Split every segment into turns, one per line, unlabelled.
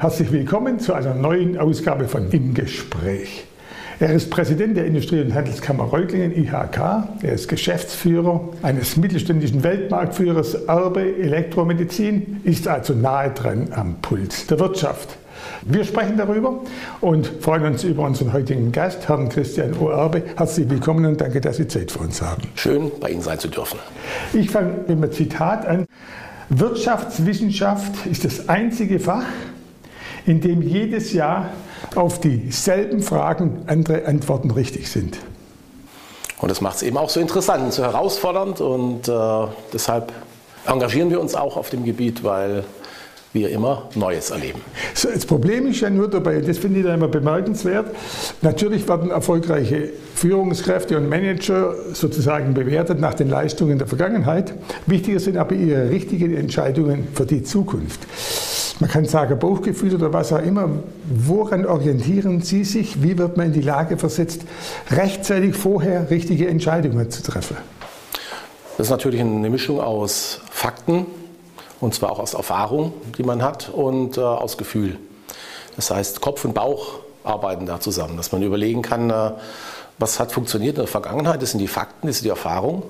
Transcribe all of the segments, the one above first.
Herzlich willkommen zu einer neuen Ausgabe von Im Gespräch. Er ist Präsident der Industrie- und Handelskammer Reutlingen IHK. Er ist Geschäftsführer eines mittelständischen Weltmarktführers Erbe Elektromedizin, ist also nahe dran am Puls der Wirtschaft. Wir sprechen darüber und freuen uns über unseren heutigen Gast, Herrn Christian Oerbe. Herzlich willkommen und danke, dass Sie Zeit für uns haben.
Schön, bei Ihnen sein zu dürfen.
Ich fange mit einem Zitat an. Wirtschaftswissenschaft ist das einzige Fach, in dem jedes Jahr auf dieselben Fragen andere Antworten richtig sind.
Und das macht es eben auch so interessant und so herausfordernd und äh, deshalb engagieren wir uns auch auf dem Gebiet, weil wir immer Neues erleben.
So, das Problem ist ja nur dabei, das finde ich dann immer bemerkenswert, natürlich werden erfolgreiche Führungskräfte und Manager sozusagen bewertet nach den Leistungen der Vergangenheit. Wichtiger sind aber ihre richtigen Entscheidungen für die Zukunft man kann sagen Bauchgefühl oder was auch immer. Woran orientieren Sie sich? Wie wird man in die Lage versetzt, rechtzeitig vorher richtige Entscheidungen zu treffen?
Das ist natürlich eine Mischung aus Fakten, und zwar auch aus Erfahrung, die man hat, und äh, aus Gefühl. Das heißt, Kopf und Bauch arbeiten da zusammen, dass man überlegen kann, äh, was hat funktioniert in der Vergangenheit, das sind die Fakten, das ist die Erfahrung.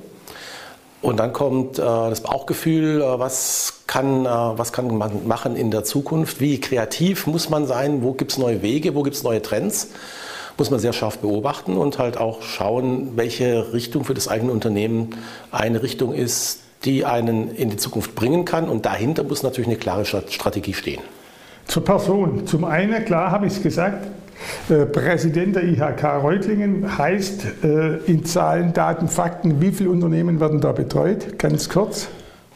Und dann kommt äh, das Bauchgefühl, äh, was, kann, äh, was kann man machen in der Zukunft, wie kreativ muss man sein, wo gibt es neue Wege, wo gibt es neue Trends, muss man sehr scharf beobachten und halt auch schauen, welche Richtung für das eigene Unternehmen eine Richtung ist, die einen in die Zukunft bringen kann. Und dahinter muss natürlich eine klare Strategie stehen.
Zur Person. Zum einen, klar habe ich es gesagt, Präsident der IHK Reutlingen heißt äh, in Zahlen, Daten, Fakten, wie viele Unternehmen werden da betreut? Ganz kurz.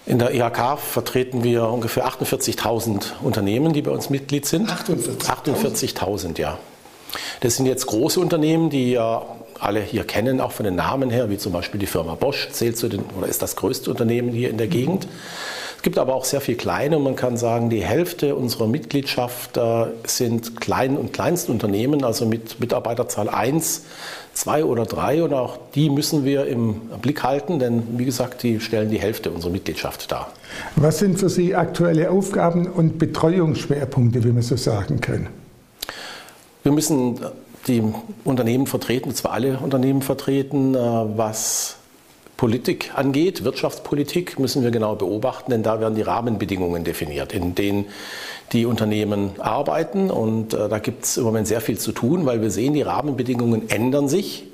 In der IHK vertreten wir ungefähr 48.000 Unternehmen, die bei uns Mitglied sind. 48.000, 48 ja. Das sind jetzt große Unternehmen, die ja alle hier kennen, auch von den Namen her, wie zum Beispiel die Firma Bosch, zählt zu den oder ist das größte Unternehmen hier in der Gegend. Mhm. Es gibt aber auch sehr viel kleine und man kann sagen, die Hälfte unserer Mitgliedschaft äh, sind Klein- und Kleinstunternehmen, also mit Mitarbeiterzahl 1, 2 oder 3 und auch die müssen wir im Blick halten, denn wie gesagt, die stellen die Hälfte unserer Mitgliedschaft dar.
Was sind für Sie aktuelle Aufgaben und Betreuungsschwerpunkte, wie man so sagen kann?
Wir müssen die Unternehmen vertreten, und zwar alle Unternehmen vertreten, äh, was Politik angeht, Wirtschaftspolitik, müssen wir genau beobachten, denn da werden die Rahmenbedingungen definiert, in denen die Unternehmen arbeiten. Und äh, da gibt es im Moment sehr viel zu tun, weil wir sehen, die Rahmenbedingungen ändern sich,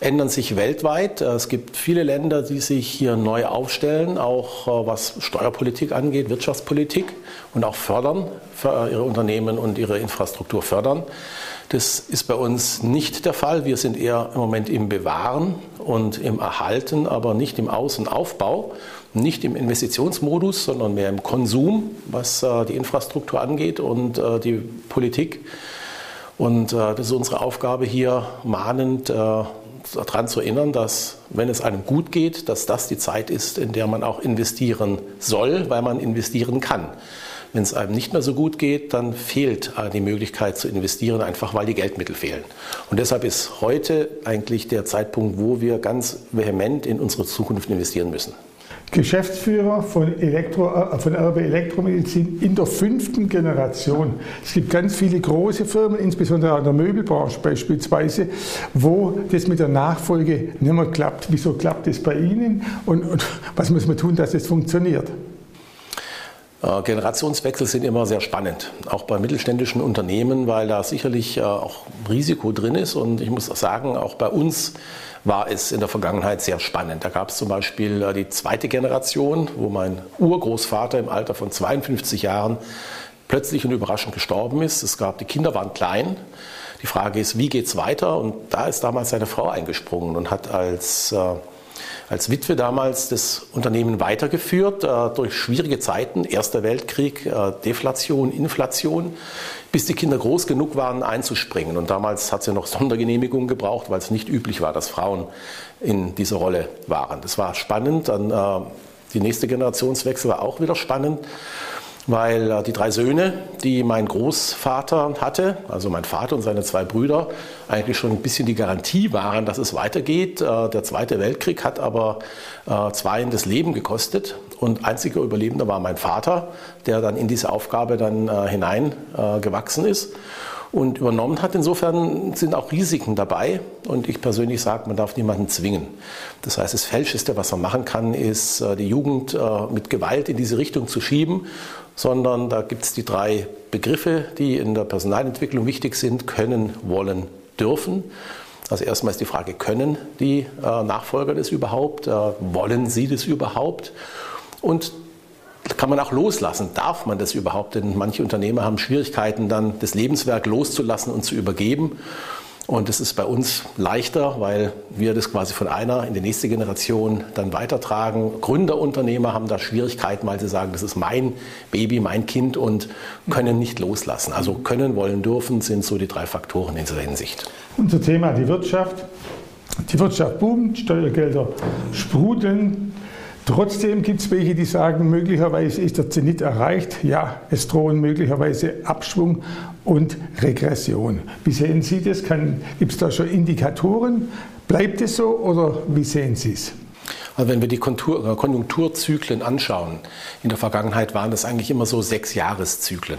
ändern sich weltweit. Äh, es gibt viele Länder, die sich hier neu aufstellen, auch äh, was Steuerpolitik angeht, Wirtschaftspolitik und auch fördern, für ihre Unternehmen und ihre Infrastruktur fördern. Das ist bei uns nicht der Fall. Wir sind eher im Moment im Bewahren und im Erhalten, aber nicht im Außenaufbau, nicht im Investitionsmodus, sondern mehr im Konsum, was äh, die Infrastruktur angeht und äh, die Politik. Und äh, das ist unsere Aufgabe hier mahnend daran zu erinnern, dass wenn es einem gut geht, dass das die Zeit ist, in der man auch investieren soll, weil man investieren kann. Wenn es einem nicht mehr so gut geht, dann fehlt die Möglichkeit zu investieren, einfach weil die Geldmittel fehlen. Und deshalb ist heute eigentlich der Zeitpunkt, wo wir ganz vehement in unsere Zukunft investieren müssen.
Geschäftsführer von, Elektro, äh, von RB Elektromedizin in der fünften Generation. Es gibt ganz viele große Firmen, insbesondere in der Möbelbranche beispielsweise, wo das mit der Nachfolge nicht mehr klappt. Wieso klappt es bei Ihnen und, und was muss man tun, dass es funktioniert?
Äh, Generationswechsel sind immer sehr spannend, auch bei mittelständischen Unternehmen, weil da sicherlich äh, auch Risiko drin ist. Und ich muss auch sagen, auch bei uns war es in der Vergangenheit sehr spannend. Da gab es zum Beispiel äh, die zweite Generation, wo mein Urgroßvater im Alter von 52 Jahren plötzlich und überraschend gestorben ist. Es gab, die Kinder waren klein. Die Frage ist, wie geht es weiter? Und da ist damals seine Frau eingesprungen und hat als als Witwe damals das Unternehmen weitergeführt äh, durch schwierige Zeiten, Erster Weltkrieg, äh, Deflation, Inflation, bis die Kinder groß genug waren, einzuspringen. Und damals hat sie noch Sondergenehmigungen gebraucht, weil es nicht üblich war, dass Frauen in dieser Rolle waren. Das war spannend. Dann äh, die nächste Generationswechsel war auch wieder spannend weil äh, die drei Söhne, die mein Großvater hatte, also mein Vater und seine zwei Brüder, eigentlich schon ein bisschen die Garantie waren, dass es weitergeht. Äh, der Zweite Weltkrieg hat aber äh, zwei das Leben gekostet und einziger Überlebender war mein Vater, der dann in diese Aufgabe dann hineingewachsen ist und übernommen hat. Insofern sind auch Risiken dabei und ich persönlich sage, man darf niemanden zwingen. Das heißt, das Fälscheste, was man machen kann, ist, die Jugend mit Gewalt in diese Richtung zu schieben, sondern da gibt es die drei Begriffe, die in der Personalentwicklung wichtig sind, können, wollen, dürfen. Also erstmal ist die Frage, können die äh, Nachfolger das überhaupt? wollen sie das überhaupt? Und kann man auch loslassen? Darf man das überhaupt? Denn manche Unternehmer haben Schwierigkeiten, dann das Lebenswerk loszulassen und zu übergeben. Und das ist bei uns leichter, weil wir das quasi von einer in die nächste Generation dann weitertragen. Gründerunternehmer haben da Schwierigkeiten, weil sie sagen, das ist mein Baby, mein Kind und können nicht loslassen. Also können, wollen, dürfen sind so die drei Faktoren in dieser Hinsicht.
Unser Thema die Wirtschaft. Die Wirtschaft boomt, Steuergelder sprudeln, Trotzdem gibt es welche, die sagen, möglicherweise ist der Zenit erreicht. Ja, es drohen möglicherweise Abschwung und Regression. Wie sehen Sie das? Gibt es da schon Indikatoren? Bleibt es so oder wie sehen Sie es?
Also wenn wir die Konjunkturzyklen anschauen, in der Vergangenheit waren das eigentlich immer so Sechsjahreszyklen.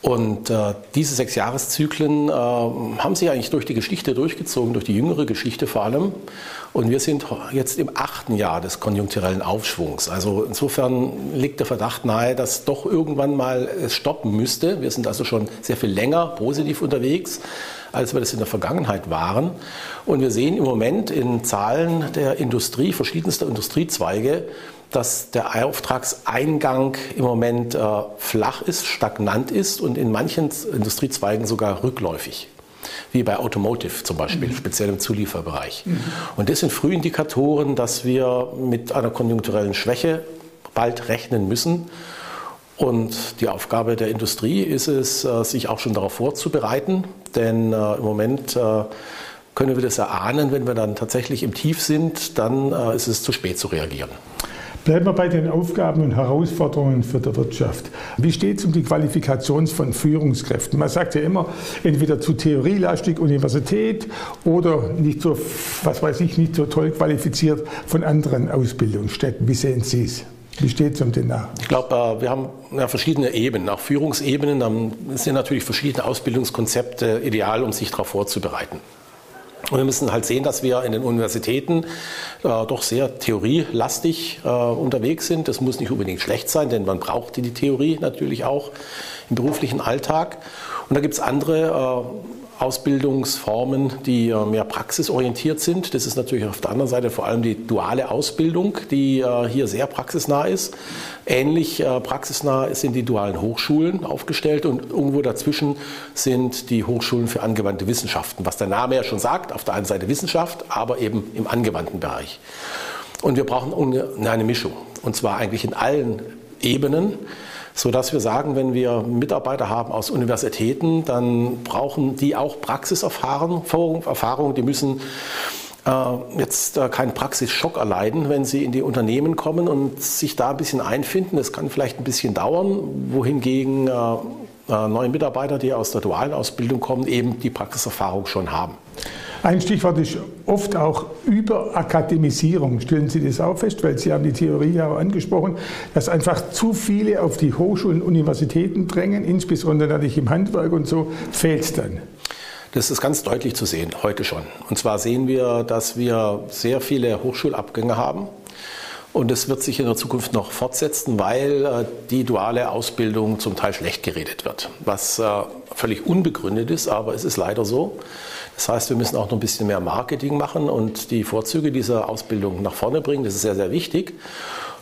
Und äh, diese sechs Jahreszyklen äh, haben sich eigentlich durch die Geschichte durchgezogen, durch die jüngere Geschichte vor allem. Und wir sind jetzt im achten Jahr des konjunkturellen Aufschwungs. Also insofern liegt der Verdacht nahe, dass doch irgendwann mal es stoppen müsste. Wir sind also schon sehr viel länger positiv unterwegs, als wir das in der Vergangenheit waren. Und wir sehen im Moment in Zahlen der Industrie, verschiedenster Industriezweige, dass der Auftragseingang im Moment äh, flach ist, stagnant ist und in manchen Industriezweigen sogar rückläufig. Wie bei Automotive zum Beispiel, mhm. speziell im Zulieferbereich. Mhm. Und das sind Frühindikatoren, dass wir mit einer konjunkturellen Schwäche bald rechnen müssen. Und die Aufgabe der Industrie ist es, äh, sich auch schon darauf vorzubereiten, denn äh, im Moment äh, können wir das erahnen, wenn wir dann tatsächlich im Tief sind, dann ist es zu spät zu reagieren.
Bleiben wir bei den Aufgaben und Herausforderungen für die Wirtschaft. Wie steht es um die Qualifikation von Führungskräften? Man sagt ja immer, entweder zu theorielastig Universität oder nicht so, was weiß ich, nicht so toll qualifiziert von anderen Ausbildungsstätten. Wie sehen Sie es? Wie steht es um den nach?
Ich glaube, äh, wir haben verschiedene Ebenen, auch Führungsebenen. Sind natürlich verschiedene Ausbildungskonzepte ideal, um sich darauf vorzubereiten. Und wir müssen halt sehen, dass wir in den Universitäten äh, doch sehr theorielastig äh, unterwegs sind. Das muss nicht unbedingt schlecht sein, denn man braucht die Theorie natürlich auch im beruflichen Alltag. Und da gibt es andere äh, Ausbildungsformen, die äh, mehr praxisorientiert sind. Das ist natürlich auf der anderen Seite vor allem die duale Ausbildung, die äh, hier sehr praxisnah ist. Ähnlich äh, praxisnah sind die dualen Hochschulen aufgestellt und irgendwo dazwischen sind die Hochschulen für angewandte Wissenschaften, was der Name ja schon sagt, auf der einen Seite Wissenschaft, aber eben im angewandten Bereich. Und wir brauchen eine Mischung, und zwar eigentlich in allen Ebenen sodass wir sagen, wenn wir Mitarbeiter haben aus Universitäten, dann brauchen die auch Praxiserfahrung, Erfahrung, die müssen äh, jetzt äh, keinen Praxisschock erleiden, wenn sie in die Unternehmen kommen und sich da ein bisschen einfinden. Das kann vielleicht ein bisschen dauern, wohingegen äh, neue Mitarbeiter, die aus der dualen Ausbildung kommen, eben die Praxiserfahrung schon haben.
Ein Stichwort ist oft auch Überakademisierung. Stellen Sie das auch fest, weil Sie haben die Theorie ja auch angesprochen, dass einfach zu viele auf die Hochschulen und Universitäten drängen, insbesondere natürlich im Handwerk und so, fehlt es dann.
Das ist ganz deutlich zu sehen, heute schon. Und zwar sehen wir, dass wir sehr viele Hochschulabgänge haben. Und es wird sich in der Zukunft noch fortsetzen, weil äh, die duale Ausbildung zum Teil schlecht geredet wird, was äh, völlig unbegründet ist, aber es ist leider so. Das heißt, wir müssen auch noch ein bisschen mehr Marketing machen und die Vorzüge dieser Ausbildung nach vorne bringen. Das ist sehr, sehr wichtig.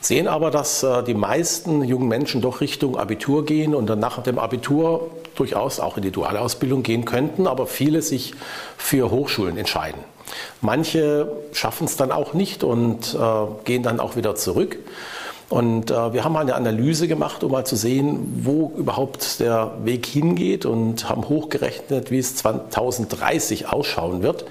Sehen aber, dass äh, die meisten jungen Menschen doch Richtung Abitur gehen und dann nach dem Abitur durchaus auch in die duale Ausbildung gehen könnten, aber viele sich für Hochschulen entscheiden. Manche schaffen es dann auch nicht und äh, gehen dann auch wieder zurück. Und äh, wir haben mal eine Analyse gemacht, um mal zu sehen, wo überhaupt der Weg hingeht und haben hochgerechnet, wie es 2030 ausschauen wird.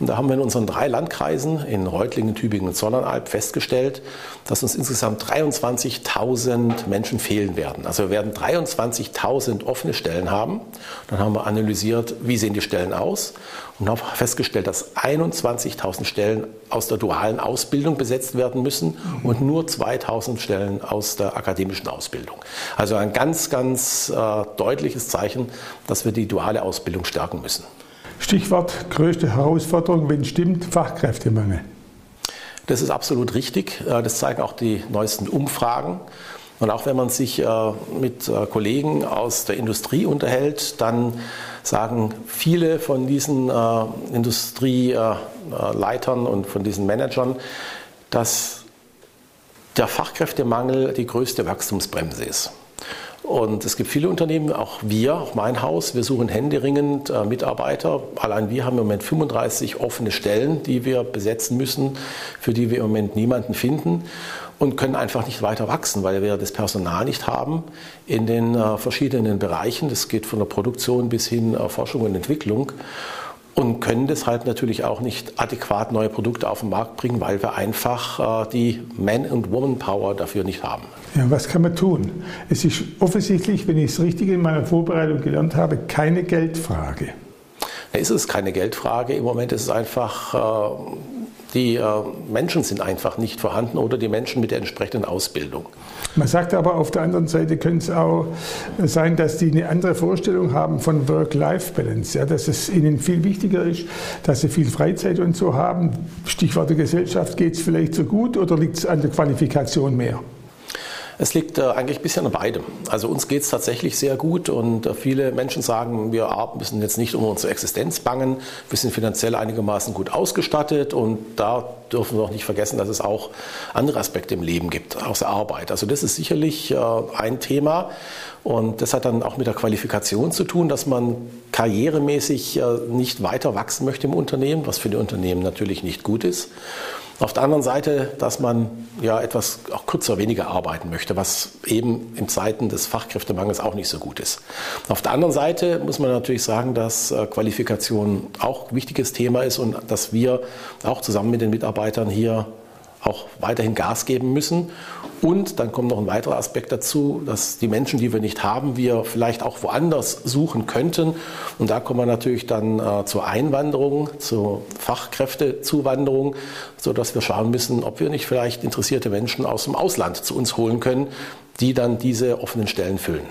Und da haben wir in unseren drei Landkreisen, in Reutlingen, Tübingen und Sonnenalb, festgestellt, dass uns insgesamt 23.000 Menschen fehlen werden. Also wir werden 23.000 offene Stellen haben. Dann haben wir analysiert, wie sehen die Stellen aus und haben festgestellt, dass 21.000 Stellen aus der dualen Ausbildung besetzt werden müssen und nur 2.000 Fachkräftenstellen aus der akademischen Ausbildung. Also ein ganz, ganz äh, deutliches Zeichen, dass wir die duale Ausbildung stärken müssen.
Stichwort größte Herausforderung, wenn stimmt, Fachkräftemangel.
Das ist absolut richtig. Äh, das zeigen auch die neuesten Umfragen. Und auch wenn man sich äh, mit Kollegen aus der Industrie unterhält, dann sagen viele von diesen Industrieleitern und von diesen Managern, dass der Fachkräftemangel die größte Wachstumsbremse ist. Und es gibt viele Unternehmen, auch wir, auch mein Haus, wir suchen händeringend äh, Mitarbeiter. Allein wir haben im Moment 35 offene Stellen, die wir besetzen müssen, für die wir im Moment niemanden finden und können einfach nicht weiter wachsen, weil wir das Personal nicht haben in den äh, verschiedenen Bereichen. Das geht von der Produktion bis hin äh, Forschung und Entwicklung und können deshalb natürlich auch nicht adäquat neue Produkte auf den Markt bringen, weil wir einfach äh, die Man- und Woman-Power dafür nicht haben.
Ja, was kann man tun? Es ist offensichtlich, wenn ich es richtig in meiner Vorbereitung gelernt habe, keine Geldfrage.
Ist es keine Geldfrage. Im Moment ist es einfach äh, die äh, Menschen sind einfach nicht vorhanden oder die Menschen mit der entsprechenden Ausbildung.
Man sagt aber auf der anderen Seite könnte es auch sein, dass die eine andere Vorstellung haben von Work-Life-Balance, ja, dass es ihnen viel wichtiger ist, dass sie viel Freizeit und so haben. Stichwort der Gesellschaft, geht es vielleicht so gut oder liegt es an der Qualifikation mehr?
Es liegt äh, eigentlich ein bisschen an beidem. Also uns geht es tatsächlich sehr gut und äh, viele Menschen sagen, wir müssen jetzt nicht um unsere Existenz bangen, wir sind finanziell einigermaßen gut ausgestattet und da dürfen wir auch nicht vergessen, dass es auch andere Aspekte im Leben gibt, außer Arbeit. Also das ist sicherlich äh, ein Thema und das hat dann auch mit der Qualifikation zu tun, dass man karrieremäßig nicht weiter wachsen möchte im Unternehmen, was für die Unternehmen natürlich nicht gut ist. Auf der anderen Seite, dass man ja etwas auch kürzer, weniger arbeiten möchte, was eben in Zeiten des Fachkräftemangels auch nicht so gut ist. Auf der anderen Seite muss man natürlich sagen, dass äh, Qualifikation auch ein wichtiges Thema ist und dass wir auch zusammen mit den Mitarbeitern hier auch weiterhin Gas geben müssen. Und dann kommt noch ein weiterer Aspekt dazu, dass die Menschen, die wir nicht haben, wir vielleicht auch woanders suchen könnten. Und da kommen wir natürlich dann äh, zur Einwanderung, zur Fachkräftezuwanderung, sodass wir schauen müssen, ob wir nicht vielleicht interessierte Menschen aus dem Ausland zu uns holen können, die dann diese offenen Stellen füllen.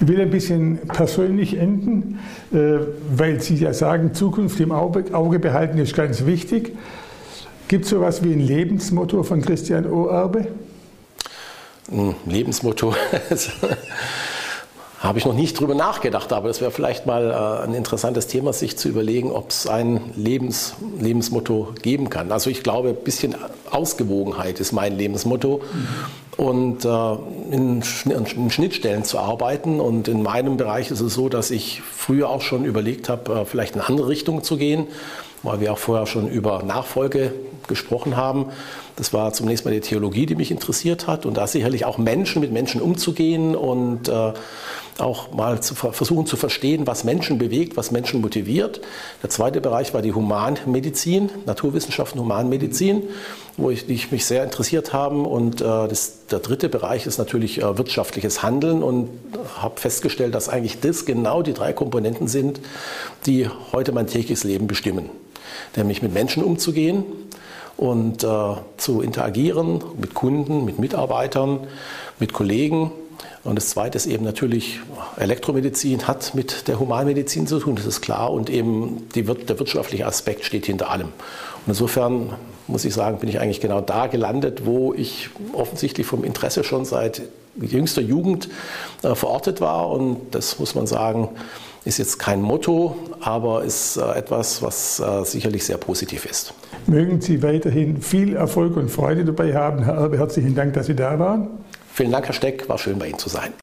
Ich will ein bisschen persönlich enden, äh, weil Sie ja sagen, Zukunft im Auge behalten ist ganz wichtig. Gibt es so etwas wie ein Lebensmotto von Christian Oerbe?
Ein Lebensmotto. Habe ich noch nicht drüber nachgedacht, aber das wäre vielleicht mal äh, ein interessantes Thema, sich zu überlegen, ob es ein Lebens, Lebensmotto geben kann. Also ich glaube, ein bisschen Ausgewogenheit ist mein Lebensmotto. Mhm. Und äh, in, in, Schnittstellen zu arbeiten. Und in meinem Bereich ist es so, dass ich früher auch schon überlegt habe, äh, vielleicht in eine andere Richtung zu gehen, weil wir auch vorher schon über Nachfolge gesprochen haben. Das war zunächst mal die Theologie, die mich interessiert hat und da sicherlich auch Menschen mit Menschen umzugehen und äh, auch mal zu versuchen zu verstehen, was Menschen bewegt, was Menschen motiviert. Der zweite Bereich war die Humanmedizin, Naturwissenschaften, Humanmedizin, wo ich, die ich mich sehr interessiert habe. Und äh, das, der dritte Bereich ist natürlich äh, wirtschaftliches Handeln und habe festgestellt, dass eigentlich das genau die drei Komponenten sind, die heute mein tägliches Leben bestimmen. Nämlich mit Menschen umzugehen, und äh, zu interagieren mit Kunden, mit Mitarbeitern, mit Kollegen. Und das Zweite ist eben natürlich, Elektromedizin hat mit der Humanmedizin zu tun, das ist klar. Und eben die, der wirtschaftliche Aspekt steht hinter allem. Und insofern muss ich sagen, bin ich eigentlich genau da gelandet, wo ich offensichtlich vom Interesse schon seit jüngster Jugend äh, verortet war. Und das muss man sagen, ist jetzt kein Motto, aber ist äh, etwas, was äh, sicherlich sehr positiv ist.
Mögen Sie weiterhin viel Erfolg und Freude dabei haben. Herr Erbe, herzlichen Dank, dass Sie da waren.
Vielen Dank, Herr Steck. War schön, bei Ihnen zu sein.